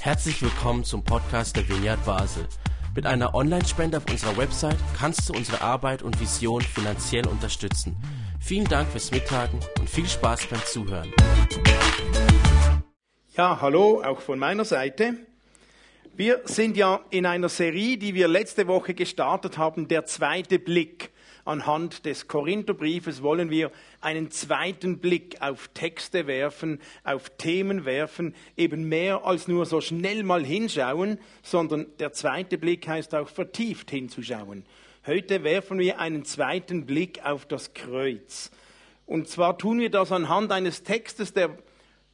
Herzlich willkommen zum Podcast der Vineyard Basel. Mit einer Online-Spende auf unserer Website kannst du unsere Arbeit und Vision finanziell unterstützen. Vielen Dank fürs Mittagen und viel Spaß beim Zuhören. Ja, hallo, auch von meiner Seite. Wir sind ja in einer Serie, die wir letzte Woche gestartet haben, der zweite Blick. Anhand des Korintherbriefes wollen wir einen zweiten Blick auf Texte werfen, auf Themen werfen, eben mehr als nur so schnell mal hinschauen, sondern der zweite Blick heißt auch vertieft hinzuschauen. Heute werfen wir einen zweiten Blick auf das Kreuz. Und zwar tun wir das anhand eines Textes, der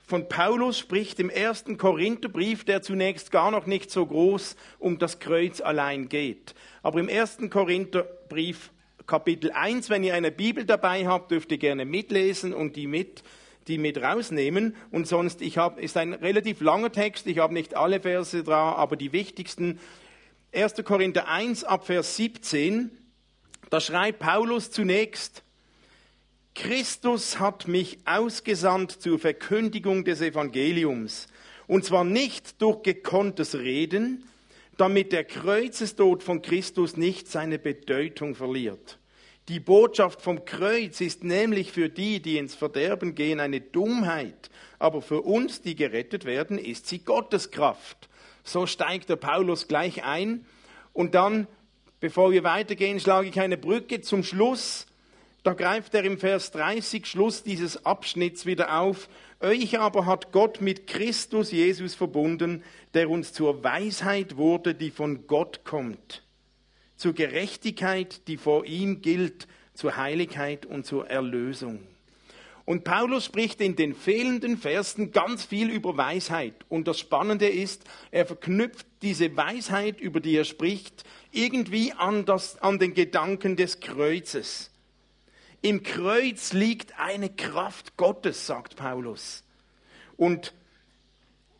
von Paulus spricht im ersten Korintherbrief, der zunächst gar noch nicht so groß um das Kreuz allein geht. Aber im ersten Korintherbrief Kapitel 1. Wenn ihr eine Bibel dabei habt, dürft ihr gerne mitlesen und die mit, die mit rausnehmen. Und sonst, ich habe, ist ein relativ langer Text. Ich habe nicht alle Verse da, aber die wichtigsten. 1. Korinther 1 ab Vers 17. Da schreibt Paulus zunächst, Christus hat mich ausgesandt zur Verkündigung des Evangeliums. Und zwar nicht durch gekonntes Reden, damit der Kreuzestod von Christus nicht seine Bedeutung verliert. Die Botschaft vom Kreuz ist nämlich für die, die ins Verderben gehen, eine Dummheit, aber für uns, die gerettet werden, ist sie Gottes Kraft. So steigt der Paulus gleich ein und dann, bevor wir weitergehen, schlage ich eine Brücke zum Schluss. Da greift er im Vers 30 Schluss dieses Abschnitts wieder auf euch aber hat Gott mit Christus Jesus verbunden, der uns zur Weisheit wurde, die von Gott kommt, zur Gerechtigkeit, die vor ihm gilt, zur Heiligkeit und zur Erlösung. Und Paulus spricht in den fehlenden Versen ganz viel über Weisheit. Und das Spannende ist, er verknüpft diese Weisheit, über die er spricht, irgendwie an, das, an den Gedanken des Kreuzes. Im Kreuz liegt eine Kraft Gottes, sagt Paulus. Und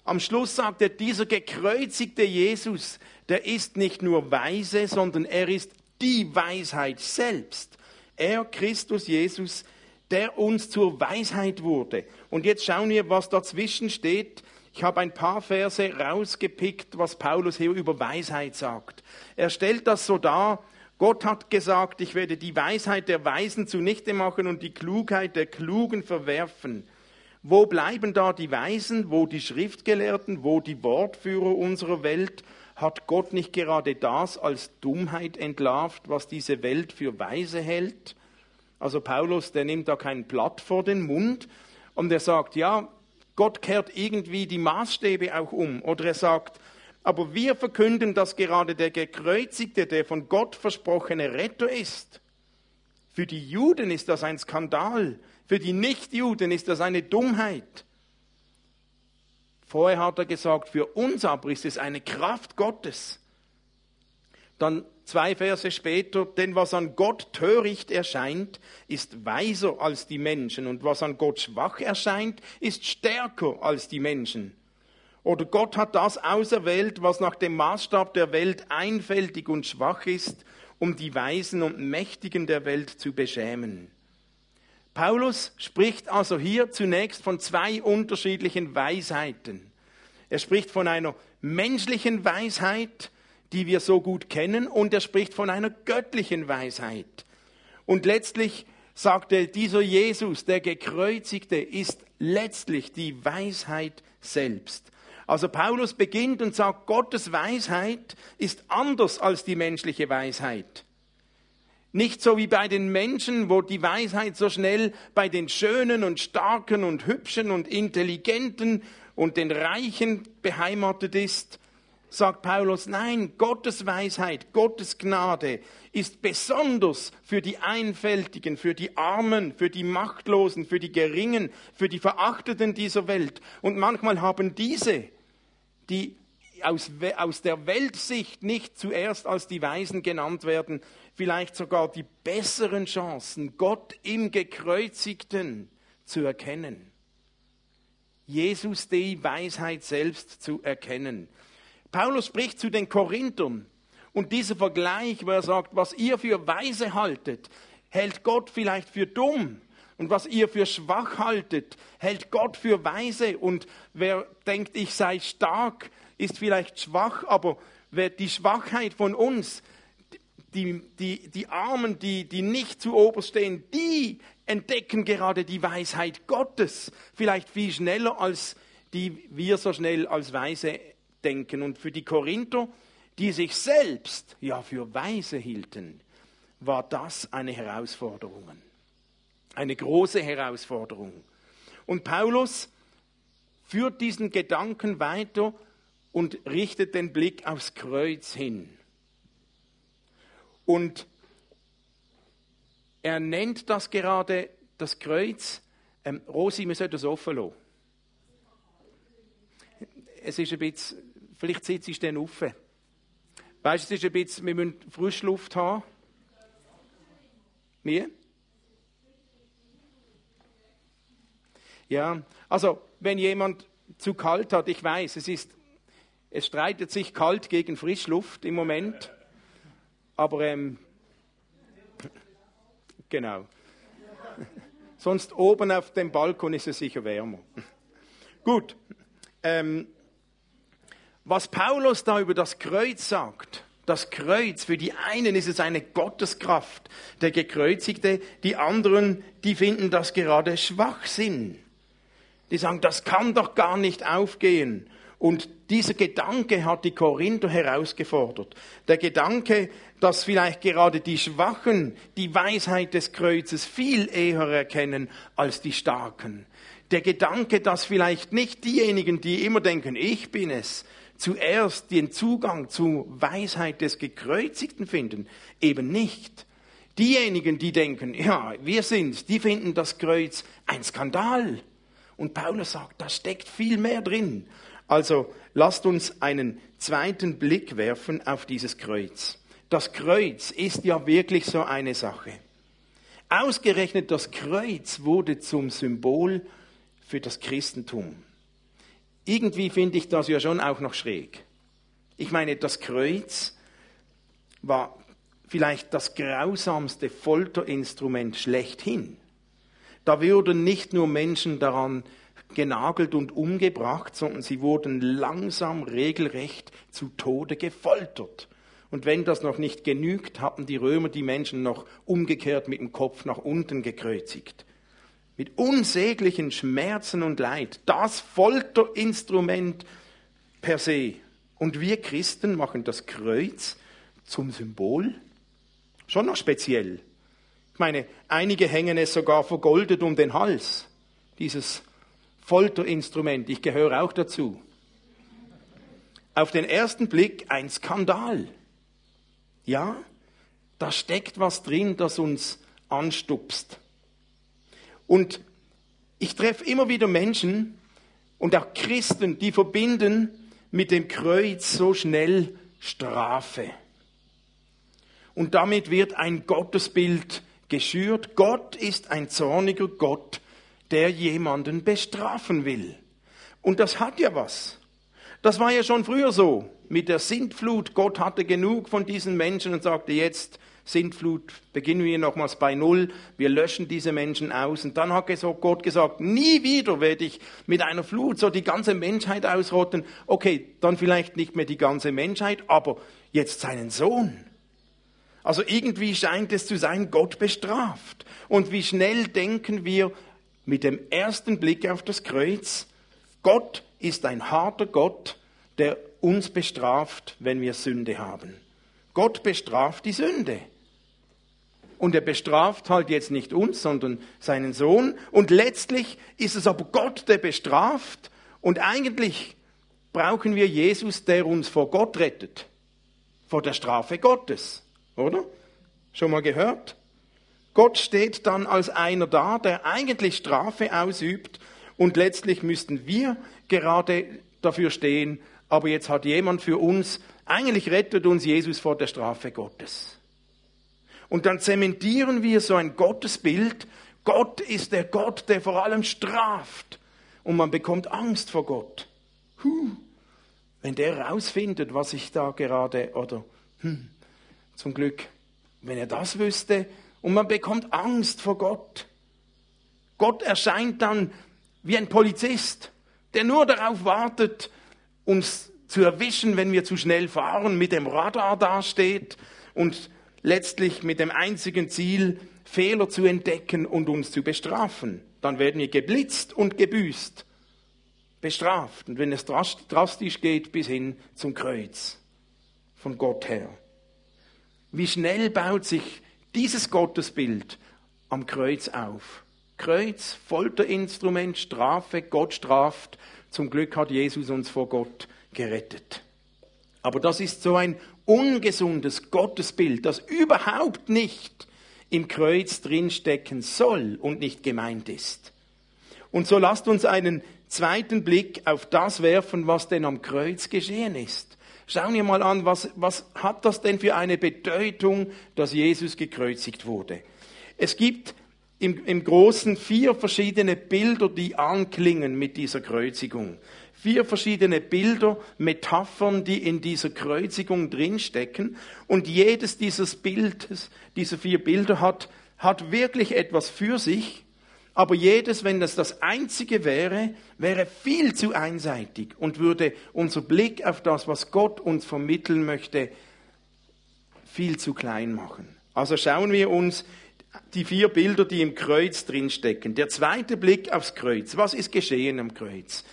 am Schluss sagt er, dieser gekreuzigte Jesus, der ist nicht nur weise, sondern er ist die Weisheit selbst. Er, Christus Jesus, der uns zur Weisheit wurde. Und jetzt schauen wir, was dazwischen steht. Ich habe ein paar Verse rausgepickt, was Paulus hier über Weisheit sagt. Er stellt das so dar, Gott hat gesagt, ich werde die Weisheit der Weisen zunichte machen und die Klugheit der Klugen verwerfen. Wo bleiben da die Weisen, wo die Schriftgelehrten, wo die Wortführer unserer Welt? Hat Gott nicht gerade das als Dummheit entlarvt, was diese Welt für weise hält? Also Paulus, der nimmt da kein Blatt vor den Mund und er sagt, ja, Gott kehrt irgendwie die Maßstäbe auch um. Oder er sagt, aber wir verkünden, dass gerade der Gekreuzigte, der von Gott versprochene Retter ist. Für die Juden ist das ein Skandal. Für die Nichtjuden ist das eine Dummheit. Vorher hat er gesagt, für uns aber ist es eine Kraft Gottes. Dann zwei Verse später, denn was an Gott töricht erscheint, ist weiser als die Menschen und was an Gott schwach erscheint, ist stärker als die Menschen. Oder Gott hat das auserwählt, was nach dem Maßstab der Welt einfältig und schwach ist, um die Weisen und Mächtigen der Welt zu beschämen. Paulus spricht also hier zunächst von zwei unterschiedlichen Weisheiten. Er spricht von einer menschlichen Weisheit, die wir so gut kennen, und er spricht von einer göttlichen Weisheit. Und letztlich sagt er, dieser Jesus, der gekreuzigte, ist letztlich die Weisheit selbst. Also Paulus beginnt und sagt, Gottes Weisheit ist anders als die menschliche Weisheit. Nicht so wie bei den Menschen, wo die Weisheit so schnell bei den Schönen und Starken und Hübschen und Intelligenten und den Reichen beheimatet ist, sagt Paulus, nein, Gottes Weisheit, Gottes Gnade ist besonders für die Einfältigen, für die Armen, für die Machtlosen, für die Geringen, für die Verachteten dieser Welt. Und manchmal haben diese, die aus, aus der Weltsicht nicht zuerst als die Weisen genannt werden, vielleicht sogar die besseren Chancen, Gott im Gekreuzigten zu erkennen. Jesus die Weisheit selbst zu erkennen. Paulus spricht zu den Korinthern und dieser Vergleich, wo er sagt, was ihr für weise haltet, hält Gott vielleicht für dumm. Und was ihr für schwach haltet, hält Gott für weise. Und wer denkt, ich sei stark, ist vielleicht schwach, aber wer die Schwachheit von uns, die, die, die Armen, die, die nicht zu oberst stehen, die entdecken gerade die Weisheit Gottes. Vielleicht viel schneller, als die wir so schnell als weise denken. Und für die Korinther, die sich selbst ja für weise hielten, war das eine Herausforderung. Eine große Herausforderung. Und Paulus führt diesen Gedanken weiter und richtet den Blick aufs Kreuz hin. Und er nennt das gerade das Kreuz. Ähm, Rosi, wir sollten das offen lassen. Es ist ein bisschen, vielleicht sitzt es dann offen. Weißt du, es ist ein bisschen, wir müssen Frischluft haben. Wie? Ja, also wenn jemand zu kalt hat, ich weiß, es ist, es streitet sich kalt gegen Frischluft im Moment, aber ähm, genau. Sonst oben auf dem Balkon ist es sicher wärmer. Gut. Ähm, was Paulus da über das Kreuz sagt, das Kreuz, für die einen ist es eine Gotteskraft, der Gekreuzigte, die anderen, die finden das gerade Schwachsinn. Die sagen, das kann doch gar nicht aufgehen. Und dieser Gedanke hat die Korinther herausgefordert. Der Gedanke, dass vielleicht gerade die Schwachen die Weisheit des Kreuzes viel eher erkennen als die Starken. Der Gedanke, dass vielleicht nicht diejenigen, die immer denken, ich bin es, zuerst den Zugang zur Weisheit des Gekreuzigten finden, eben nicht. Diejenigen, die denken, ja, wir sind, die finden das Kreuz ein Skandal. Und Paulus sagt, da steckt viel mehr drin. Also lasst uns einen zweiten Blick werfen auf dieses Kreuz. Das Kreuz ist ja wirklich so eine Sache. Ausgerechnet das Kreuz wurde zum Symbol für das Christentum. Irgendwie finde ich das ja schon auch noch schräg. Ich meine, das Kreuz war vielleicht das grausamste Folterinstrument schlechthin. Da wurden nicht nur Menschen daran genagelt und umgebracht, sondern sie wurden langsam regelrecht zu Tode gefoltert. Und wenn das noch nicht genügt, hatten die Römer die Menschen noch umgekehrt mit dem Kopf nach unten gekreuzigt. Mit unsäglichen Schmerzen und Leid. Das Folterinstrument per se. Und wir Christen machen das Kreuz zum Symbol. Schon noch speziell. Ich meine, einige hängen es sogar vergoldet um den Hals. Dieses Folterinstrument. Ich gehöre auch dazu. Auf den ersten Blick ein Skandal. Ja, da steckt was drin, das uns anstupst. Und ich treffe immer wieder Menschen und auch Christen, die verbinden mit dem Kreuz so schnell Strafe. Und damit wird ein Gottesbild geschürt. Gott ist ein zorniger Gott, der jemanden bestrafen will. Und das hat ja was. Das war ja schon früher so mit der Sintflut. Gott hatte genug von diesen Menschen und sagte jetzt, Sintflut, beginnen wir nochmals bei Null, wir löschen diese Menschen aus. Und dann hat Gott gesagt, nie wieder werde ich mit einer Flut so die ganze Menschheit ausrotten. Okay, dann vielleicht nicht mehr die ganze Menschheit, aber jetzt seinen Sohn. Also irgendwie scheint es zu sein, Gott bestraft. Und wie schnell denken wir mit dem ersten Blick auf das Kreuz, Gott ist ein harter Gott, der uns bestraft, wenn wir Sünde haben. Gott bestraft die Sünde. Und er bestraft halt jetzt nicht uns, sondern seinen Sohn. Und letztlich ist es aber Gott, der bestraft. Und eigentlich brauchen wir Jesus, der uns vor Gott rettet. Vor der Strafe Gottes. Oder? Schon mal gehört? Gott steht dann als einer da, der eigentlich Strafe ausübt und letztlich müssten wir gerade dafür stehen, aber jetzt hat jemand für uns, eigentlich rettet uns Jesus vor der Strafe Gottes. Und dann zementieren wir so ein Gottesbild, Gott ist der Gott, der vor allem straft. Und man bekommt Angst vor Gott. Huh, wenn der rausfindet, was ich da gerade, oder hm, zum Glück, wenn er das wüsste, und man bekommt Angst vor Gott. Gott erscheint dann wie ein Polizist, der nur darauf wartet, uns zu erwischen, wenn wir zu schnell fahren, mit dem Radar dasteht und letztlich mit dem einzigen Ziel, Fehler zu entdecken und uns zu bestrafen. Dann werden wir geblitzt und gebüßt, bestraft. Und wenn es drastisch geht, bis hin zum Kreuz von Gott her. Wie schnell baut sich dieses Gottesbild am Kreuz auf? Kreuz, Folterinstrument, Strafe, Gott straft. Zum Glück hat Jesus uns vor Gott gerettet. Aber das ist so ein ungesundes Gottesbild, das überhaupt nicht im Kreuz drinstecken soll und nicht gemeint ist. Und so lasst uns einen zweiten Blick auf das werfen, was denn am Kreuz geschehen ist. Schauen wir mal an, was, was hat das denn für eine Bedeutung, dass Jesus gekreuzigt wurde? Es gibt im, im Großen vier verschiedene Bilder, die anklingen mit dieser Kreuzigung vier verschiedene Bilder, Metaphern, die in dieser Kreuzigung drinstecken. Und jedes dieses Bildes, diese vier Bilder hat, hat wirklich etwas für sich. Aber jedes, wenn das das einzige wäre, wäre viel zu einseitig und würde unser Blick auf das, was Gott uns vermitteln möchte, viel zu klein machen. Also schauen wir uns die vier Bilder, die im Kreuz drinstecken. Der zweite Blick aufs Kreuz. Was ist geschehen am Kreuz?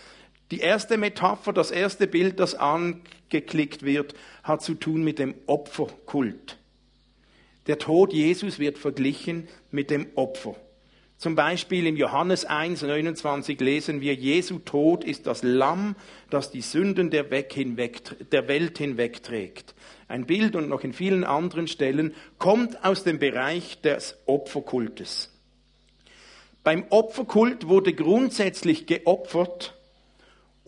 Die erste Metapher, das erste Bild, das angeklickt wird, hat zu tun mit dem Opferkult. Der Tod Jesus wird verglichen mit dem Opfer. Zum Beispiel im Johannes 1, 29 lesen wir, Jesu Tod ist das Lamm, das die Sünden der, hinweg, der Welt hinwegträgt. Ein Bild und noch in vielen anderen Stellen kommt aus dem Bereich des Opferkultes. Beim Opferkult wurde grundsätzlich geopfert,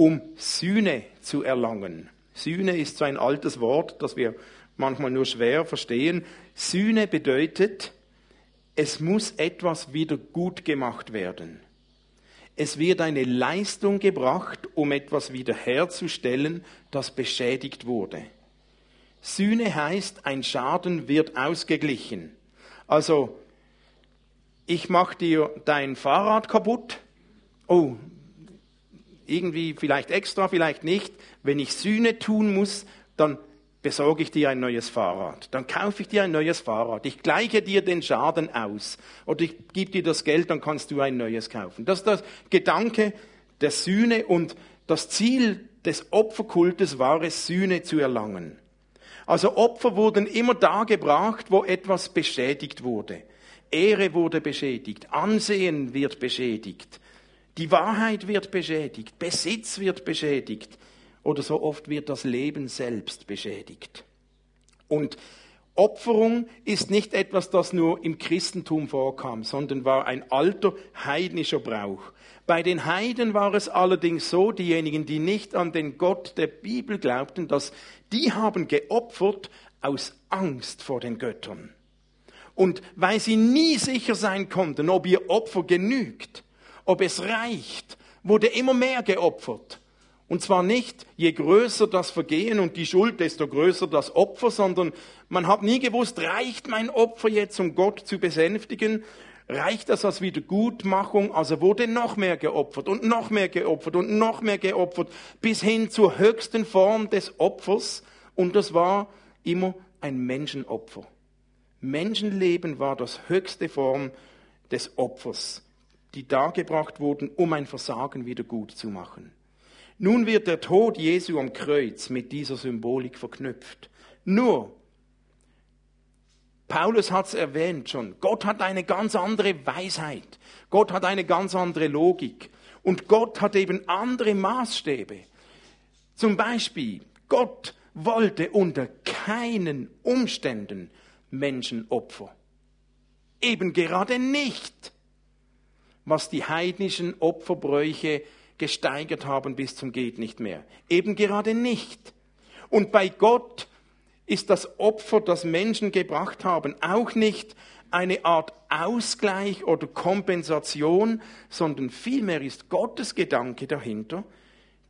um Sühne zu erlangen. Sühne ist so ein altes Wort, das wir manchmal nur schwer verstehen. Sühne bedeutet, es muss etwas wieder gut gemacht werden. Es wird eine Leistung gebracht, um etwas wiederherzustellen, das beschädigt wurde. Sühne heißt, ein Schaden wird ausgeglichen. Also, ich mache dir dein Fahrrad kaputt. Oh, irgendwie vielleicht extra, vielleicht nicht. Wenn ich Sühne tun muss, dann besorge ich dir ein neues Fahrrad. Dann kaufe ich dir ein neues Fahrrad. Ich gleiche dir den Schaden aus. Oder ich gebe dir das Geld, dann kannst du ein neues kaufen. Das ist der Gedanke der Sühne und das Ziel des Opferkultes war es, Sühne zu erlangen. Also Opfer wurden immer da gebracht, wo etwas beschädigt wurde. Ehre wurde beschädigt, Ansehen wird beschädigt, die Wahrheit wird beschädigt, Besitz wird beschädigt oder so oft wird das Leben selbst beschädigt. Und Opferung ist nicht etwas, das nur im Christentum vorkam, sondern war ein alter heidnischer Brauch. Bei den Heiden war es allerdings so, diejenigen, die nicht an den Gott der Bibel glaubten, dass die haben geopfert aus Angst vor den Göttern. Und weil sie nie sicher sein konnten, ob ihr Opfer genügt, ob es reicht, wurde immer mehr geopfert. Und zwar nicht, je größer das Vergehen und die Schuld, desto größer das Opfer, sondern man hat nie gewusst, reicht mein Opfer jetzt, um Gott zu besänftigen? Reicht das als Wiedergutmachung? Also wurde noch mehr geopfert und noch mehr geopfert und noch mehr geopfert, bis hin zur höchsten Form des Opfers. Und das war immer ein Menschenopfer. Menschenleben war das höchste Form des Opfers die dargebracht wurden, um ein Versagen wieder gut zu machen. Nun wird der Tod Jesu am Kreuz mit dieser Symbolik verknüpft. Nur, Paulus hat es erwähnt schon, Gott hat eine ganz andere Weisheit, Gott hat eine ganz andere Logik und Gott hat eben andere Maßstäbe. Zum Beispiel, Gott wollte unter keinen Umständen Menschenopfer. Eben gerade nicht was die heidnischen Opferbräuche gesteigert haben bis zum geht nicht mehr. Eben gerade nicht. Und bei Gott ist das Opfer, das Menschen gebracht haben, auch nicht eine Art Ausgleich oder Kompensation, sondern vielmehr ist Gottes Gedanke dahinter,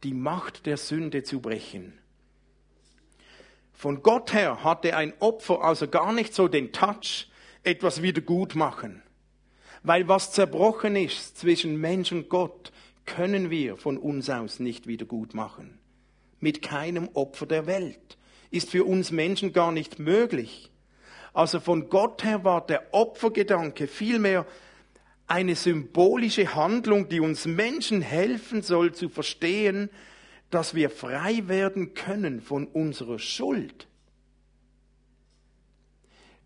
die Macht der Sünde zu brechen. Von Gott her hatte ein Opfer also gar nicht so den Touch, etwas wieder gut machen Weil was zerbrochen ist zwischen Mensch und Gott, können wir von uns aus nicht wieder gut machen. Mit keinem Opfer der Welt. Ist für uns Menschen gar nicht möglich. Also von Gott her war der Opfergedanke vielmehr eine symbolische Handlung, die uns Menschen helfen soll zu verstehen, dass wir frei werden können von unserer Schuld.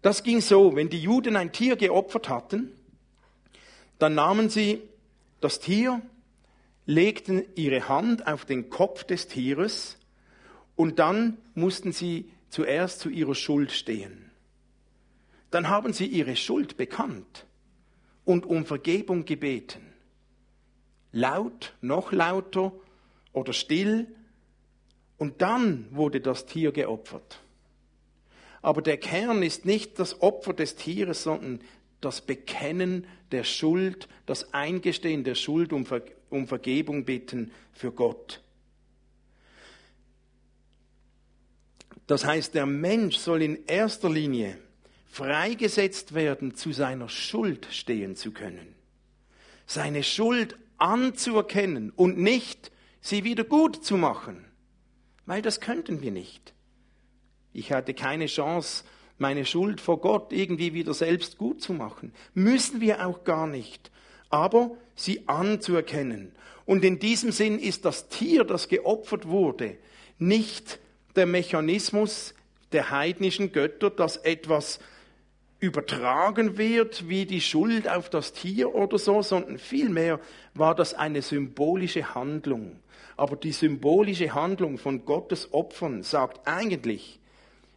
Das ging so, wenn die Juden ein Tier geopfert hatten, dann nahmen sie das Tier, legten ihre Hand auf den Kopf des Tieres und dann mussten sie zuerst zu ihrer Schuld stehen. Dann haben sie ihre Schuld bekannt und um Vergebung gebeten. Laut, noch lauter oder still. Und dann wurde das Tier geopfert. Aber der Kern ist nicht das Opfer des Tieres, sondern das Bekennen der Schuld, das Eingestehen der Schuld, um, Ver um Vergebung bitten für Gott. Das heißt, der Mensch soll in erster Linie freigesetzt werden, zu seiner Schuld stehen zu können. Seine Schuld anzuerkennen und nicht sie wieder gut zu machen, weil das könnten wir nicht. Ich hatte keine Chance, meine Schuld vor Gott irgendwie wieder selbst gut zu machen. Müssen wir auch gar nicht. Aber sie anzuerkennen. Und in diesem Sinn ist das Tier, das geopfert wurde, nicht der Mechanismus der heidnischen Götter, dass etwas übertragen wird wie die Schuld auf das Tier oder so, sondern vielmehr war das eine symbolische Handlung. Aber die symbolische Handlung von Gottes Opfern sagt eigentlich,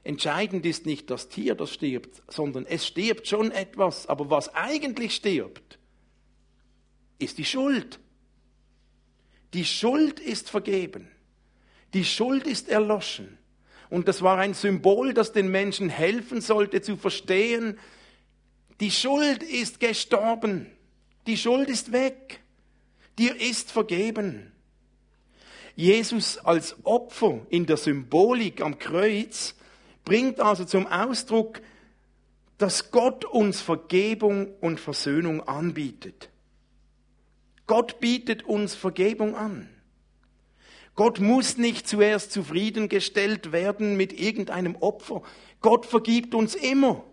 entscheidend ist nicht das Tier, das stirbt, sondern es stirbt schon etwas. Aber was eigentlich stirbt, ist die Schuld. Die Schuld ist vergeben. Die Schuld ist erloschen. Und das war ein Symbol, das den Menschen helfen sollte zu verstehen, die Schuld ist gestorben. Die Schuld ist weg. Dir ist vergeben. Jesus als Opfer in der Symbolik am Kreuz bringt also zum Ausdruck, dass Gott uns Vergebung und Versöhnung anbietet. Gott bietet uns Vergebung an. Gott muss nicht zuerst zufriedengestellt werden mit irgendeinem Opfer. Gott vergibt uns immer.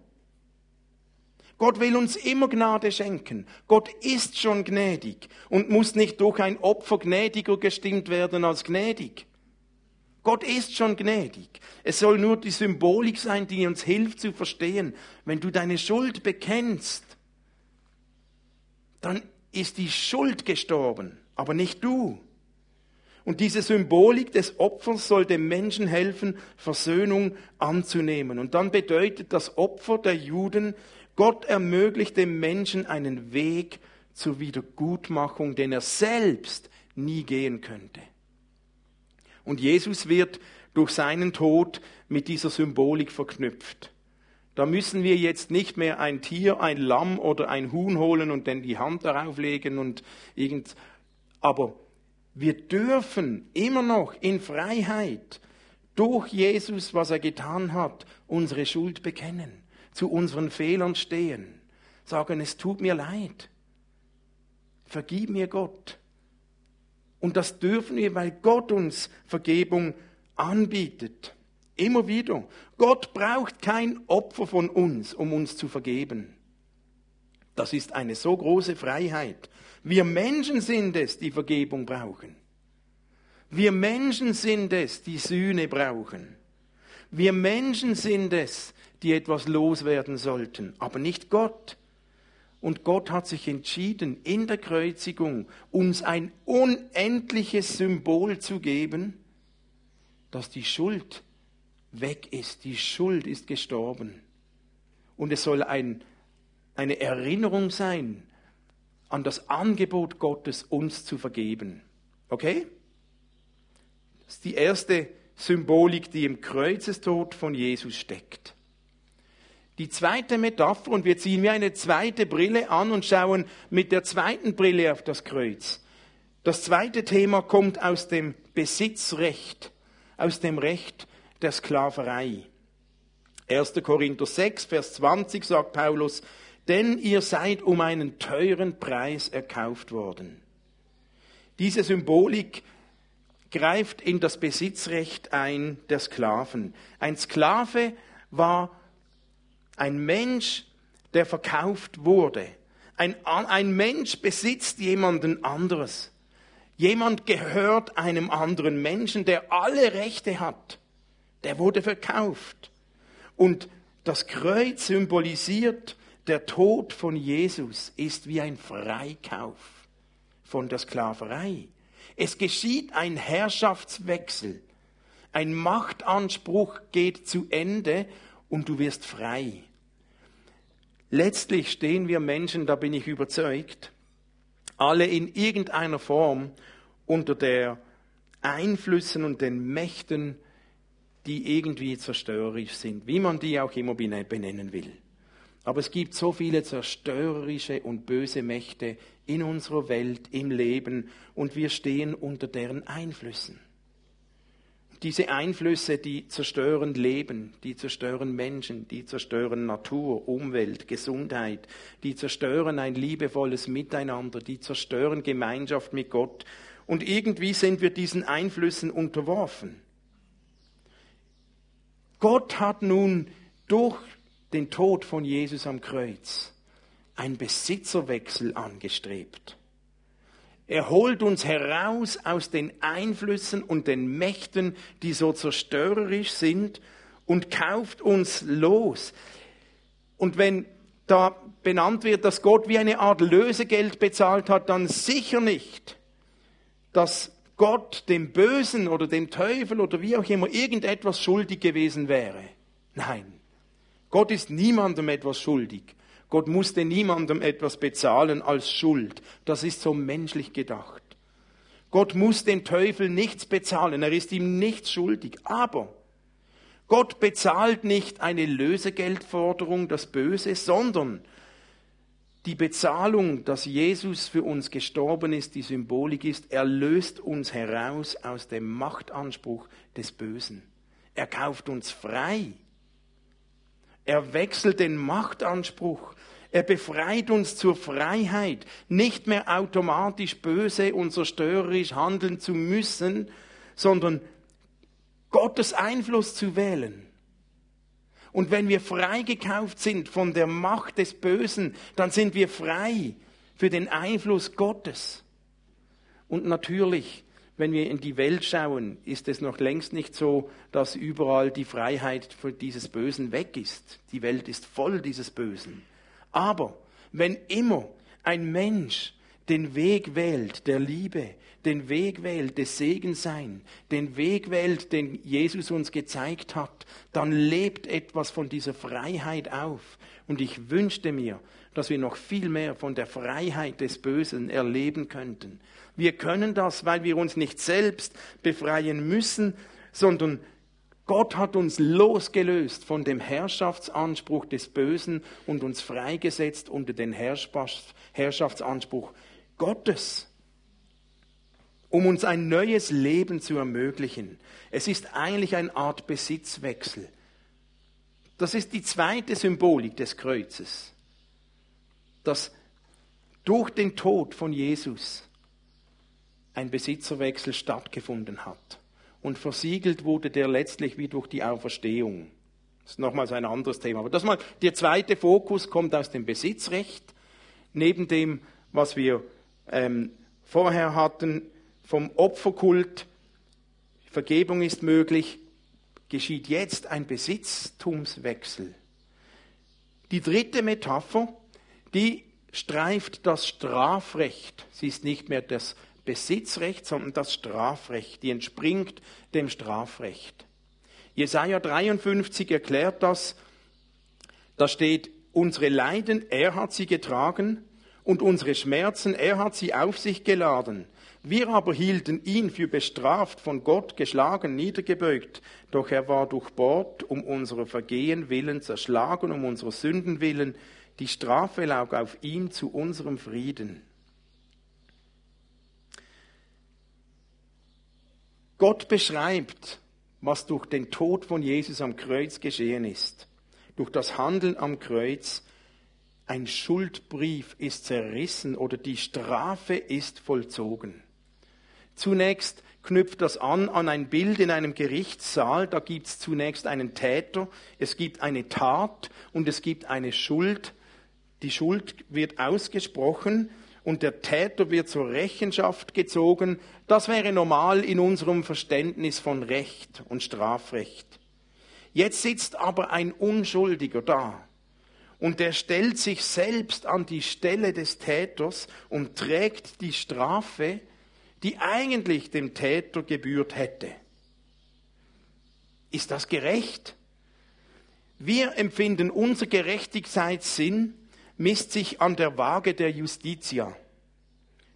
Gott will uns immer Gnade schenken. Gott ist schon gnädig und muss nicht durch ein Opfer gnädiger gestimmt werden als gnädig. Gott ist schon gnädig. Es soll nur die Symbolik sein, die uns hilft zu verstehen. Wenn du deine Schuld bekennst, dann ist die Schuld gestorben, aber nicht du. Und diese Symbolik des Opfers soll dem Menschen helfen, Versöhnung anzunehmen. Und dann bedeutet das Opfer der Juden, Gott ermöglicht dem Menschen einen Weg zur Wiedergutmachung, den er selbst nie gehen könnte. Und Jesus wird durch seinen Tod mit dieser Symbolik verknüpft. Da müssen wir jetzt nicht mehr ein Tier, ein Lamm oder ein Huhn holen und dann die Hand darauf legen und irgend, aber wir dürfen immer noch in Freiheit durch Jesus, was er getan hat, unsere Schuld bekennen, zu unseren Fehlern stehen, sagen, es tut mir leid, vergib mir Gott. Und das dürfen wir, weil Gott uns Vergebung anbietet. Immer wieder. Gott braucht kein Opfer von uns, um uns zu vergeben. Das ist eine so große Freiheit. Wir Menschen sind es, die Vergebung brauchen. Wir Menschen sind es, die Sühne brauchen. Wir Menschen sind es, die etwas loswerden sollten, aber nicht Gott. Und Gott hat sich entschieden, in der Kreuzigung uns ein unendliches Symbol zu geben, dass die Schuld weg ist. Die Schuld ist gestorben. Und es soll ein, eine Erinnerung sein an das Angebot Gottes, uns zu vergeben. Okay? Das ist die erste Symbolik, die im Kreuzestod von Jesus steckt. Die zweite Metapher, und wir ziehen mir eine zweite Brille an und schauen mit der zweiten Brille auf das Kreuz. Das zweite Thema kommt aus dem Besitzrecht, aus dem Recht der Sklaverei. 1. Korinther 6, Vers 20 sagt Paulus, denn ihr seid um einen teuren Preis erkauft worden. Diese Symbolik greift in das Besitzrecht ein der Sklaven. Ein Sklave war ein Mensch, der verkauft wurde. Ein, ein Mensch besitzt jemanden anderes. Jemand gehört einem anderen Menschen, der alle Rechte hat. Der wurde verkauft. Und das Kreuz symbolisiert, der Tod von Jesus ist wie ein Freikauf von der Sklaverei. Es geschieht ein Herrschaftswechsel. Ein Machtanspruch geht zu Ende und du wirst frei. Letztlich stehen wir Menschen, da bin ich überzeugt, alle in irgendeiner Form unter der Einflüssen und den Mächten, die irgendwie zerstörerisch sind, wie man die auch immer benennen will. Aber es gibt so viele zerstörerische und böse Mächte in unserer Welt, im Leben, und wir stehen unter deren Einflüssen. Diese Einflüsse, die zerstören Leben, die zerstören Menschen, die zerstören Natur, Umwelt, Gesundheit, die zerstören ein liebevolles Miteinander, die zerstören Gemeinschaft mit Gott. Und irgendwie sind wir diesen Einflüssen unterworfen. Gott hat nun durch den Tod von Jesus am Kreuz einen Besitzerwechsel angestrebt. Er holt uns heraus aus den Einflüssen und den Mächten, die so zerstörerisch sind, und kauft uns los. Und wenn da benannt wird, dass Gott wie eine Art Lösegeld bezahlt hat, dann sicher nicht, dass Gott dem Bösen oder dem Teufel oder wie auch immer irgendetwas schuldig gewesen wäre. Nein, Gott ist niemandem etwas schuldig. Gott musste niemandem etwas bezahlen als Schuld. Das ist so menschlich gedacht. Gott muss dem Teufel nichts bezahlen, er ist ihm nichts schuldig. Aber Gott bezahlt nicht eine Lösegeldforderung, das Böse, sondern die Bezahlung, dass Jesus für uns gestorben ist, die Symbolik ist, er löst uns heraus aus dem Machtanspruch des Bösen. Er kauft uns frei. Er wechselt den Machtanspruch. Er befreit uns zur Freiheit, nicht mehr automatisch böse und zerstörerisch handeln zu müssen, sondern Gottes Einfluss zu wählen. Und wenn wir freigekauft sind von der Macht des Bösen, dann sind wir frei für den Einfluss Gottes. Und natürlich wenn wir in die Welt schauen, ist es noch längst nicht so, dass überall die Freiheit dieses Bösen weg ist. Die Welt ist voll dieses Bösen. Aber wenn immer ein Mensch den Weg wählt der Liebe, den Weg wählt des Segensein, den Weg wählt, den Jesus uns gezeigt hat, dann lebt etwas von dieser Freiheit auf. Und ich wünschte mir, dass wir noch viel mehr von der Freiheit des Bösen erleben könnten. Wir können das, weil wir uns nicht selbst befreien müssen, sondern Gott hat uns losgelöst von dem Herrschaftsanspruch des Bösen und uns freigesetzt unter den Herrschaftsanspruch Gottes, um uns ein neues Leben zu ermöglichen. Es ist eigentlich eine Art Besitzwechsel. Das ist die zweite Symbolik des Kreuzes, dass durch den Tod von Jesus ein Besitzerwechsel stattgefunden hat. Und versiegelt wurde der letztlich wie durch die Auferstehung. Das ist nochmals ein anderes Thema. Aber das mal, der zweite Fokus kommt aus dem Besitzrecht, neben dem, was wir ähm, vorher hatten, vom Opferkult, Vergebung ist möglich, geschieht jetzt ein Besitztumswechsel. Die dritte Metapher, die streift das Strafrecht. Sie ist nicht mehr das Besitzrecht, sondern das Strafrecht. Die entspringt dem Strafrecht. Jesaja 53 erklärt das. Da steht, unsere Leiden, er hat sie getragen und unsere Schmerzen, er hat sie auf sich geladen. Wir aber hielten ihn für bestraft, von Gott geschlagen, niedergebeugt. Doch er war durchbohrt um unsere Vergehen willen, zerschlagen um unsere Sünden willen. Die Strafe lag auf ihm zu unserem Frieden. Gott beschreibt, was durch den Tod von Jesus am Kreuz geschehen ist. Durch das Handeln am Kreuz ein Schuldbrief ist zerrissen oder die Strafe ist vollzogen. Zunächst knüpft das an an ein Bild in einem Gerichtssaal. Da gibt es zunächst einen Täter, es gibt eine Tat und es gibt eine Schuld. Die Schuld wird ausgesprochen und der Täter wird zur Rechenschaft gezogen. Das wäre normal in unserem Verständnis von Recht und Strafrecht. Jetzt sitzt aber ein Unschuldiger da und der stellt sich selbst an die Stelle des Täters und trägt die Strafe, die eigentlich dem Täter gebührt hätte. Ist das gerecht? Wir empfinden, unser Gerechtigkeitssinn misst sich an der Waage der Justitia.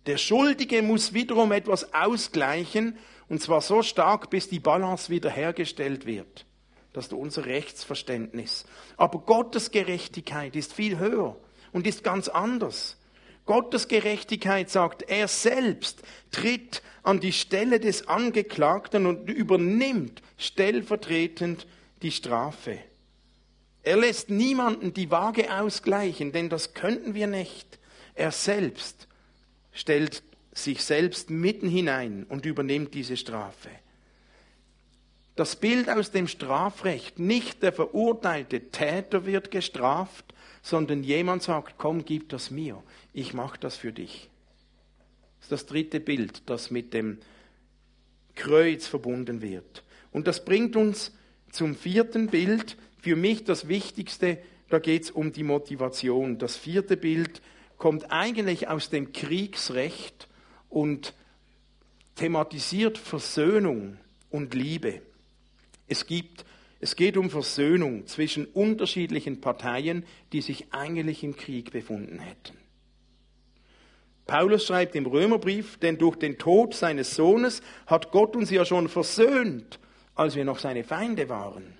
Der Schuldige muss wiederum etwas ausgleichen, und zwar so stark, bis die Balance wiederhergestellt wird. Das ist unser Rechtsverständnis. Aber Gottes Gerechtigkeit ist viel höher und ist ganz anders. Gottes Gerechtigkeit sagt, er selbst tritt an die Stelle des Angeklagten und übernimmt stellvertretend die Strafe. Er lässt niemanden die Waage ausgleichen, denn das könnten wir nicht. Er selbst stellt sich selbst mitten hinein und übernimmt diese Strafe. Das Bild aus dem Strafrecht, nicht der verurteilte Täter wird gestraft, sondern jemand sagt, komm, gib das mir, ich mache das für dich. Das ist das dritte Bild, das mit dem Kreuz verbunden wird. Und das bringt uns zum vierten Bild, für mich das Wichtigste, da geht es um die Motivation. Das vierte Bild kommt eigentlich aus dem Kriegsrecht und thematisiert Versöhnung und Liebe. Es gibt es geht um Versöhnung zwischen unterschiedlichen Parteien, die sich eigentlich im Krieg befunden hätten. Paulus schreibt im Römerbrief, denn durch den Tod seines Sohnes hat Gott uns ja schon versöhnt, als wir noch seine Feinde waren.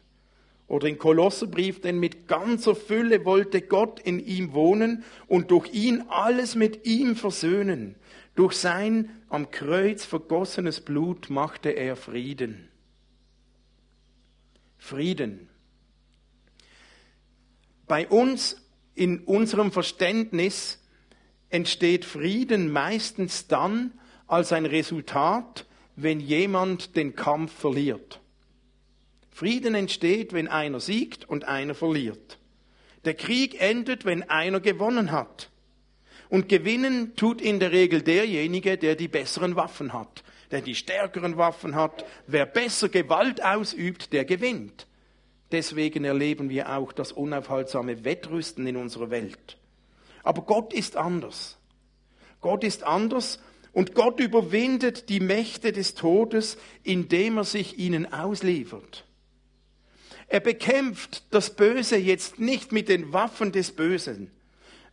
Oder im Kolosserbrief, denn mit ganzer Fülle wollte Gott in ihm wohnen und durch ihn alles mit ihm versöhnen. Durch sein am Kreuz vergossenes Blut machte er Frieden. Frieden. Bei uns in unserem Verständnis entsteht Frieden meistens dann als ein Resultat, wenn jemand den Kampf verliert. Frieden entsteht, wenn einer siegt und einer verliert. Der Krieg endet, wenn einer gewonnen hat. Und gewinnen tut in der Regel derjenige, der die besseren Waffen hat, der die stärkeren Waffen hat. Wer besser Gewalt ausübt, der gewinnt. Deswegen erleben wir auch das unaufhaltsame Wettrüsten in unserer Welt. Aber Gott ist anders. Gott ist anders und Gott überwindet die Mächte des Todes, indem er sich ihnen ausliefert. Er bekämpft das Böse jetzt nicht mit den Waffen des Bösen.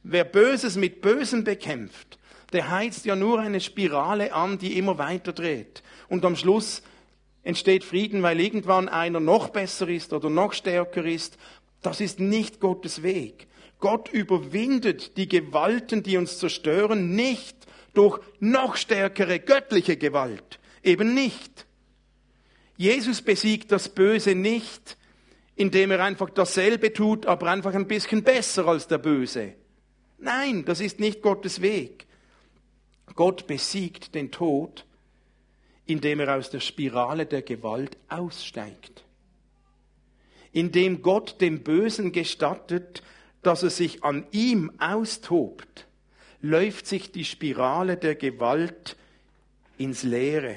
Wer Böses mit Bösen bekämpft, der heizt ja nur eine Spirale an, die immer weiter dreht. Und am Schluss entsteht Frieden, weil irgendwann einer noch besser ist oder noch stärker ist. Das ist nicht Gottes Weg. Gott überwindet die Gewalten, die uns zerstören, nicht durch noch stärkere göttliche Gewalt. Eben nicht. Jesus besiegt das Böse nicht, indem er einfach dasselbe tut, aber einfach ein bisschen besser als der Böse. Nein, das ist nicht Gottes Weg. Gott besiegt den Tod, indem er aus der Spirale der Gewalt aussteigt. Indem Gott dem Bösen gestattet, dass er sich an ihm austobt, läuft sich die Spirale der Gewalt ins Leere.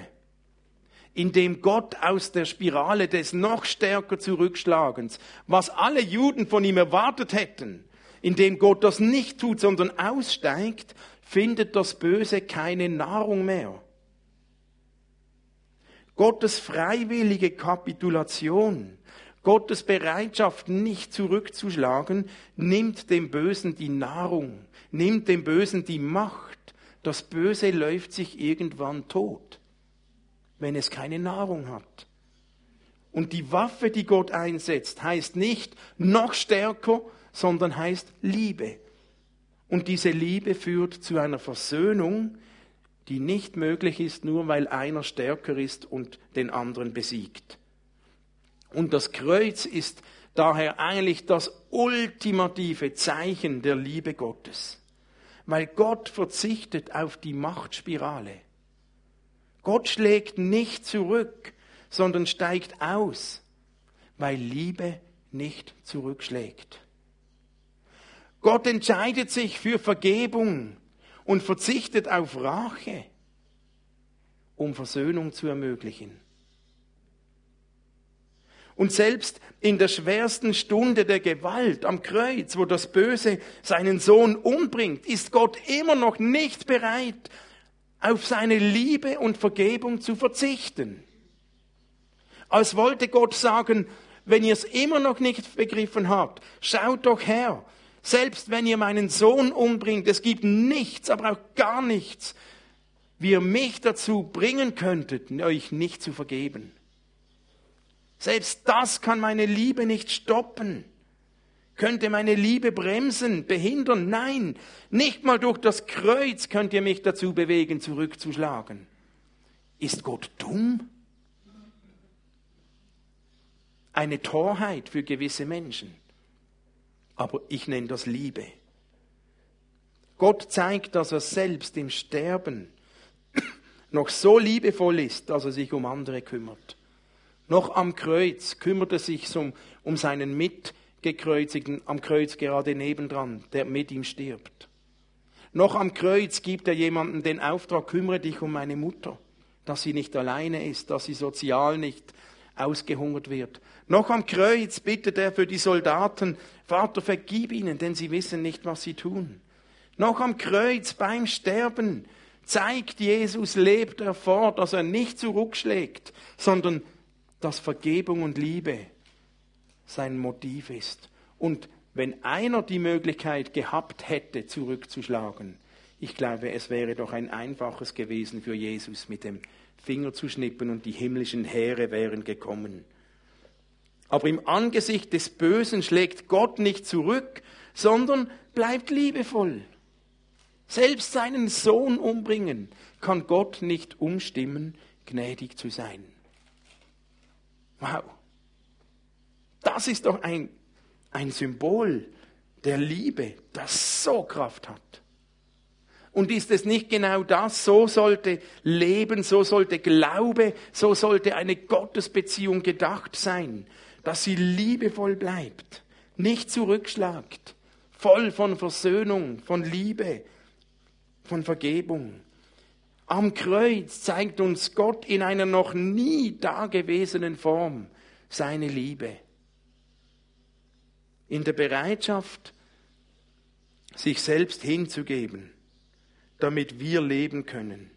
Indem Gott aus der Spirale des noch stärker Zurückschlagens, was alle Juden von ihm erwartet hätten, indem Gott das nicht tut, sondern aussteigt, findet das Böse keine Nahrung mehr. Gottes freiwillige Kapitulation, Gottes Bereitschaft, nicht zurückzuschlagen, nimmt dem Bösen die Nahrung, nimmt dem Bösen die Macht. Das Böse läuft sich irgendwann tot, wenn es keine Nahrung hat. Und die Waffe, die Gott einsetzt, heißt nicht noch stärker, sondern heißt Liebe. Und diese Liebe führt zu einer Versöhnung, die nicht möglich ist, nur weil einer stärker ist und den anderen besiegt. Und das Kreuz ist daher eigentlich das ultimative Zeichen der Liebe Gottes. Weil Gott verzichtet auf die Machtspirale. Gott schlägt nicht zurück, sondern steigt aus, weil Liebe nicht zurückschlägt. Gott entscheidet sich für Vergebung und verzichtet auf Rache, um Versöhnung zu ermöglichen. Und selbst in der schwersten Stunde der Gewalt am Kreuz, wo das Böse seinen Sohn umbringt, ist Gott immer noch nicht bereit, auf seine Liebe und Vergebung zu verzichten. Als wollte Gott sagen, wenn ihr es immer noch nicht begriffen habt, schaut doch her, selbst wenn ihr meinen Sohn umbringt, es gibt nichts, aber auch gar nichts, wie ihr mich dazu bringen könntet, euch nicht zu vergeben. Selbst das kann meine Liebe nicht stoppen. Könnte meine Liebe bremsen, behindern? Nein, nicht mal durch das Kreuz könnt ihr mich dazu bewegen, zurückzuschlagen. Ist Gott dumm? Eine Torheit für gewisse Menschen. Aber ich nenne das Liebe. Gott zeigt, dass er selbst im Sterben noch so liebevoll ist, dass er sich um andere kümmert. Noch am Kreuz kümmert er sich um, um seinen Mitgekreuzigten am Kreuz gerade nebendran, der mit ihm stirbt. Noch am Kreuz gibt er jemandem den Auftrag, kümmere dich um meine Mutter, dass sie nicht alleine ist, dass sie sozial nicht ausgehungert wird. Noch am Kreuz bittet er für die Soldaten, Vater, vergib ihnen, denn sie wissen nicht, was sie tun. Noch am Kreuz beim Sterben zeigt Jesus, lebt er vor, dass er nicht zurückschlägt, sondern dass Vergebung und Liebe sein Motiv ist. Und wenn einer die Möglichkeit gehabt hätte, zurückzuschlagen, ich glaube, es wäre doch ein einfaches gewesen für Jesus, mit dem Finger zu schnippen und die himmlischen Heere wären gekommen. Aber im Angesicht des Bösen schlägt Gott nicht zurück, sondern bleibt liebevoll. Selbst seinen Sohn umbringen kann Gott nicht umstimmen, gnädig zu sein. Wow. Das ist doch ein, ein Symbol der Liebe, das so Kraft hat. Und ist es nicht genau das? So sollte Leben, so sollte Glaube, so sollte eine Gottesbeziehung gedacht sein, dass sie liebevoll bleibt, nicht zurückschlagt, voll von Versöhnung, von Liebe, von Vergebung. Am Kreuz zeigt uns Gott in einer noch nie dagewesenen Form seine Liebe. In der Bereitschaft, sich selbst hinzugeben, damit wir leben können.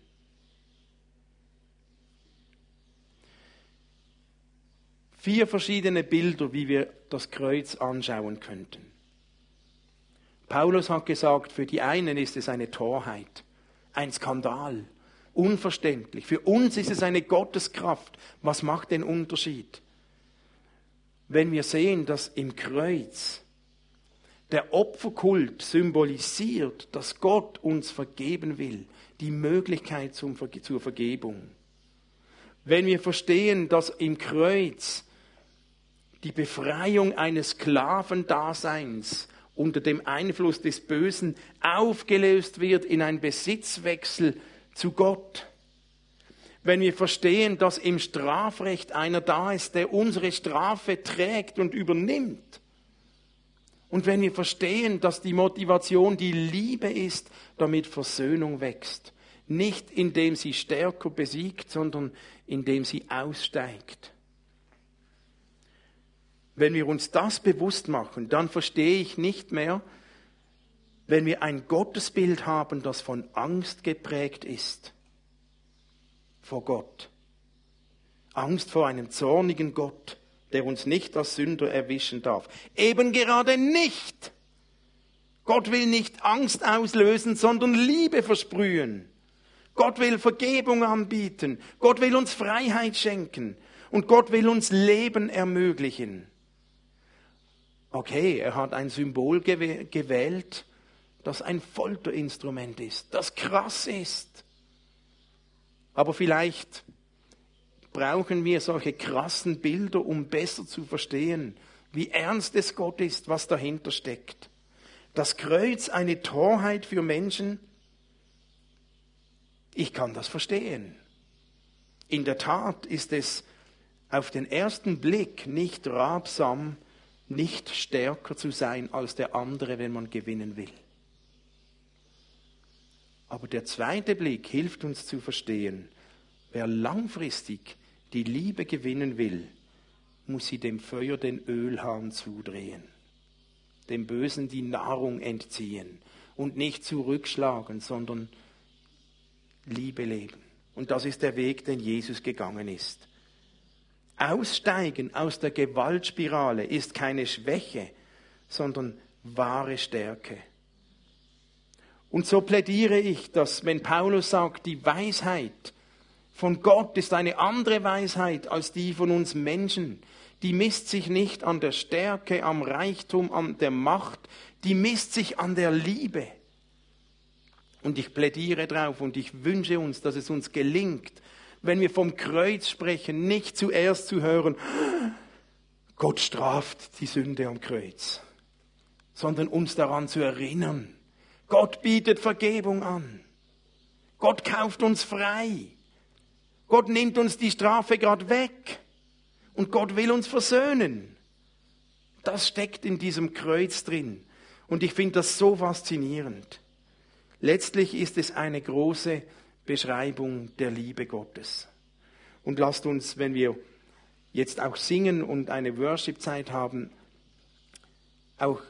Vier verschiedene Bilder, wie wir das Kreuz anschauen könnten. Paulus hat gesagt, für die einen ist es eine Torheit, ein Skandal, unverständlich. Für uns ist es eine Gotteskraft. Was macht den Unterschied? Wenn wir sehen, dass im Kreuz der Opferkult symbolisiert, dass Gott uns vergeben will, die Möglichkeit zur Vergebung. Wenn wir verstehen, dass im Kreuz die Befreiung eines Sklavendaseins unter dem Einfluss des Bösen aufgelöst wird in ein Besitzwechsel zu Gott. Wenn wir verstehen, dass im Strafrecht einer da ist, der unsere Strafe trägt und übernimmt. Und wenn wir verstehen, dass die Motivation die Liebe ist, damit Versöhnung wächst. Nicht indem sie stärker besiegt, sondern indem sie aussteigt. Wenn wir uns das bewusst machen, dann verstehe ich nicht mehr, wenn wir ein Gottesbild haben, das von Angst geprägt ist vor Gott. Angst vor einem zornigen Gott, der uns nicht als Sünder erwischen darf. Eben gerade nicht. Gott will nicht Angst auslösen, sondern Liebe versprühen. Gott will Vergebung anbieten. Gott will uns Freiheit schenken. Und Gott will uns Leben ermöglichen. Okay, er hat ein Symbol gewählt, das ein Folterinstrument ist, das krass ist. Aber vielleicht brauchen wir solche krassen Bilder, um besser zu verstehen, wie ernst es Gott ist, was dahinter steckt. Das Kreuz eine Torheit für Menschen? Ich kann das verstehen. In der Tat ist es auf den ersten Blick nicht ratsam, nicht stärker zu sein als der andere, wenn man gewinnen will. Aber der zweite Blick hilft uns zu verstehen, wer langfristig die Liebe gewinnen will, muss sie dem Feuer den Ölhahn zudrehen, dem Bösen die Nahrung entziehen und nicht zurückschlagen, sondern Liebe leben. Und das ist der Weg, den Jesus gegangen ist. Aussteigen aus der Gewaltspirale ist keine Schwäche, sondern wahre Stärke. Und so plädiere ich, dass wenn Paulus sagt, die Weisheit von Gott ist eine andere Weisheit als die von uns Menschen, die misst sich nicht an der Stärke, am Reichtum, an der Macht, die misst sich an der Liebe. Und ich plädiere drauf und ich wünsche uns, dass es uns gelingt, wenn wir vom Kreuz sprechen, nicht zuerst zu hören, Gott straft die Sünde am Kreuz, sondern uns daran zu erinnern, Gott bietet Vergebung an. Gott kauft uns frei. Gott nimmt uns die Strafe gerade weg. Und Gott will uns versöhnen. Das steckt in diesem Kreuz drin. Und ich finde das so faszinierend. Letztlich ist es eine große Beschreibung der Liebe Gottes. Und lasst uns, wenn wir jetzt auch singen und eine Worship-Zeit haben, auch,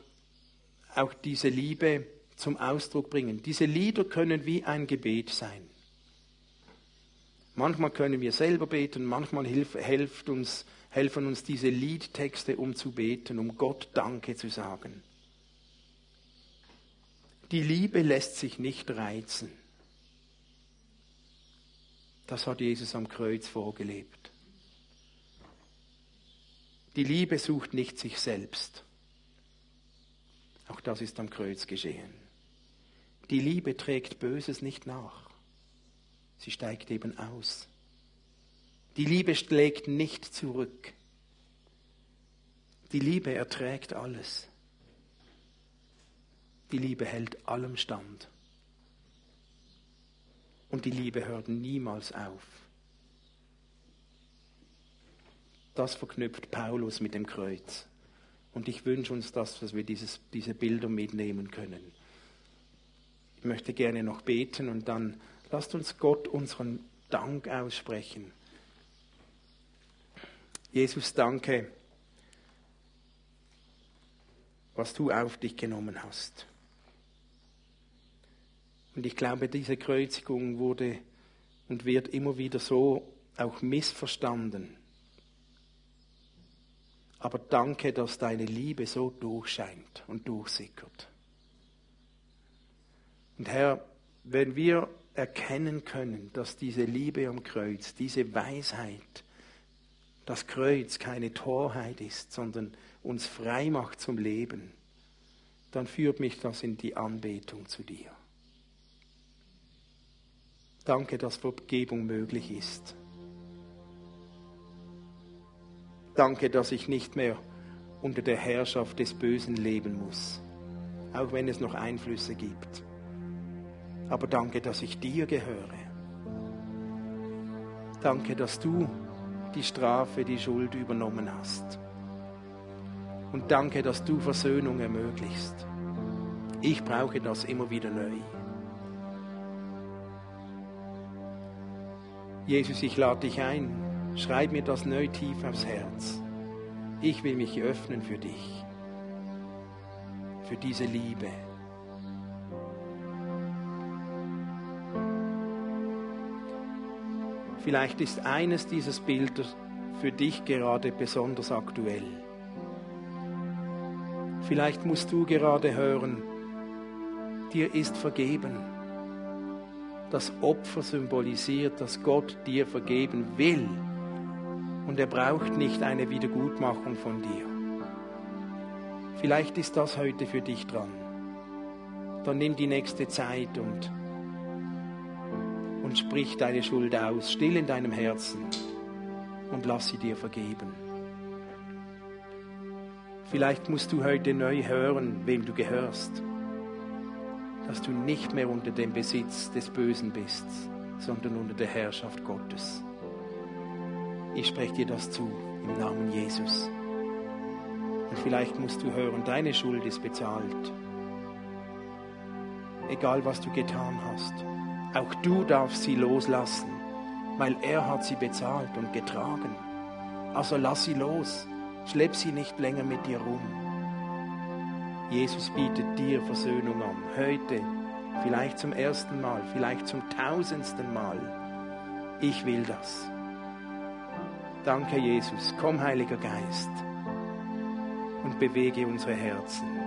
auch diese Liebe zum Ausdruck bringen. Diese Lieder können wie ein Gebet sein. Manchmal können wir selber beten, manchmal hilf, hilft uns, helfen uns diese Liedtexte, um zu beten, um Gott Danke zu sagen. Die Liebe lässt sich nicht reizen. Das hat Jesus am Kreuz vorgelebt. Die Liebe sucht nicht sich selbst. Auch das ist am Kreuz geschehen. Die Liebe trägt Böses nicht nach. Sie steigt eben aus. Die Liebe schlägt nicht zurück. Die Liebe erträgt alles. Die Liebe hält allem stand. Und die Liebe hört niemals auf. Das verknüpft Paulus mit dem Kreuz. Und ich wünsche uns das, dass wir dieses, diese Bilder mitnehmen können. Ich möchte gerne noch beten und dann lasst uns Gott unseren Dank aussprechen. Jesus, danke, was du auf dich genommen hast. Und ich glaube, diese Kreuzigung wurde und wird immer wieder so auch missverstanden. Aber danke, dass deine Liebe so durchscheint und durchsickert. Und Herr, wenn wir erkennen können, dass diese Liebe am Kreuz, diese Weisheit, das Kreuz keine Torheit ist, sondern uns frei macht zum Leben, dann führt mich das in die Anbetung zu dir. Danke, dass Vergebung möglich ist. Danke, dass ich nicht mehr unter der Herrschaft des Bösen leben muss, auch wenn es noch Einflüsse gibt. Aber danke, dass ich dir gehöre. Danke, dass du die Strafe, die Schuld übernommen hast. Und danke, dass du Versöhnung ermöglichst. Ich brauche das immer wieder neu. Jesus, ich lade dich ein. Schreib mir das neu tief aufs Herz. Ich will mich öffnen für dich, für diese Liebe. Vielleicht ist eines dieses Bilder für dich gerade besonders aktuell. Vielleicht musst du gerade hören, dir ist vergeben das Opfer symbolisiert, dass Gott dir vergeben will. Und er braucht nicht eine Wiedergutmachung von dir. Vielleicht ist das heute für dich dran. Dann nimm die nächste Zeit und, und sprich deine Schuld aus, still in deinem Herzen und lass sie dir vergeben. Vielleicht musst du heute neu hören, wem du gehörst. Dass du nicht mehr unter dem Besitz des Bösen bist, sondern unter der Herrschaft Gottes. Ich spreche dir das zu im Namen Jesus. Und vielleicht musst du hören, deine Schuld ist bezahlt. Egal was du getan hast, auch du darfst sie loslassen, weil er hat sie bezahlt und getragen. Also lass sie los, schlepp sie nicht länger mit dir rum. Jesus bietet dir Versöhnung an, heute, vielleicht zum ersten Mal, vielleicht zum tausendsten Mal. Ich will das. Danke, Jesus. Komm, Heiliger Geist, und bewege unsere Herzen.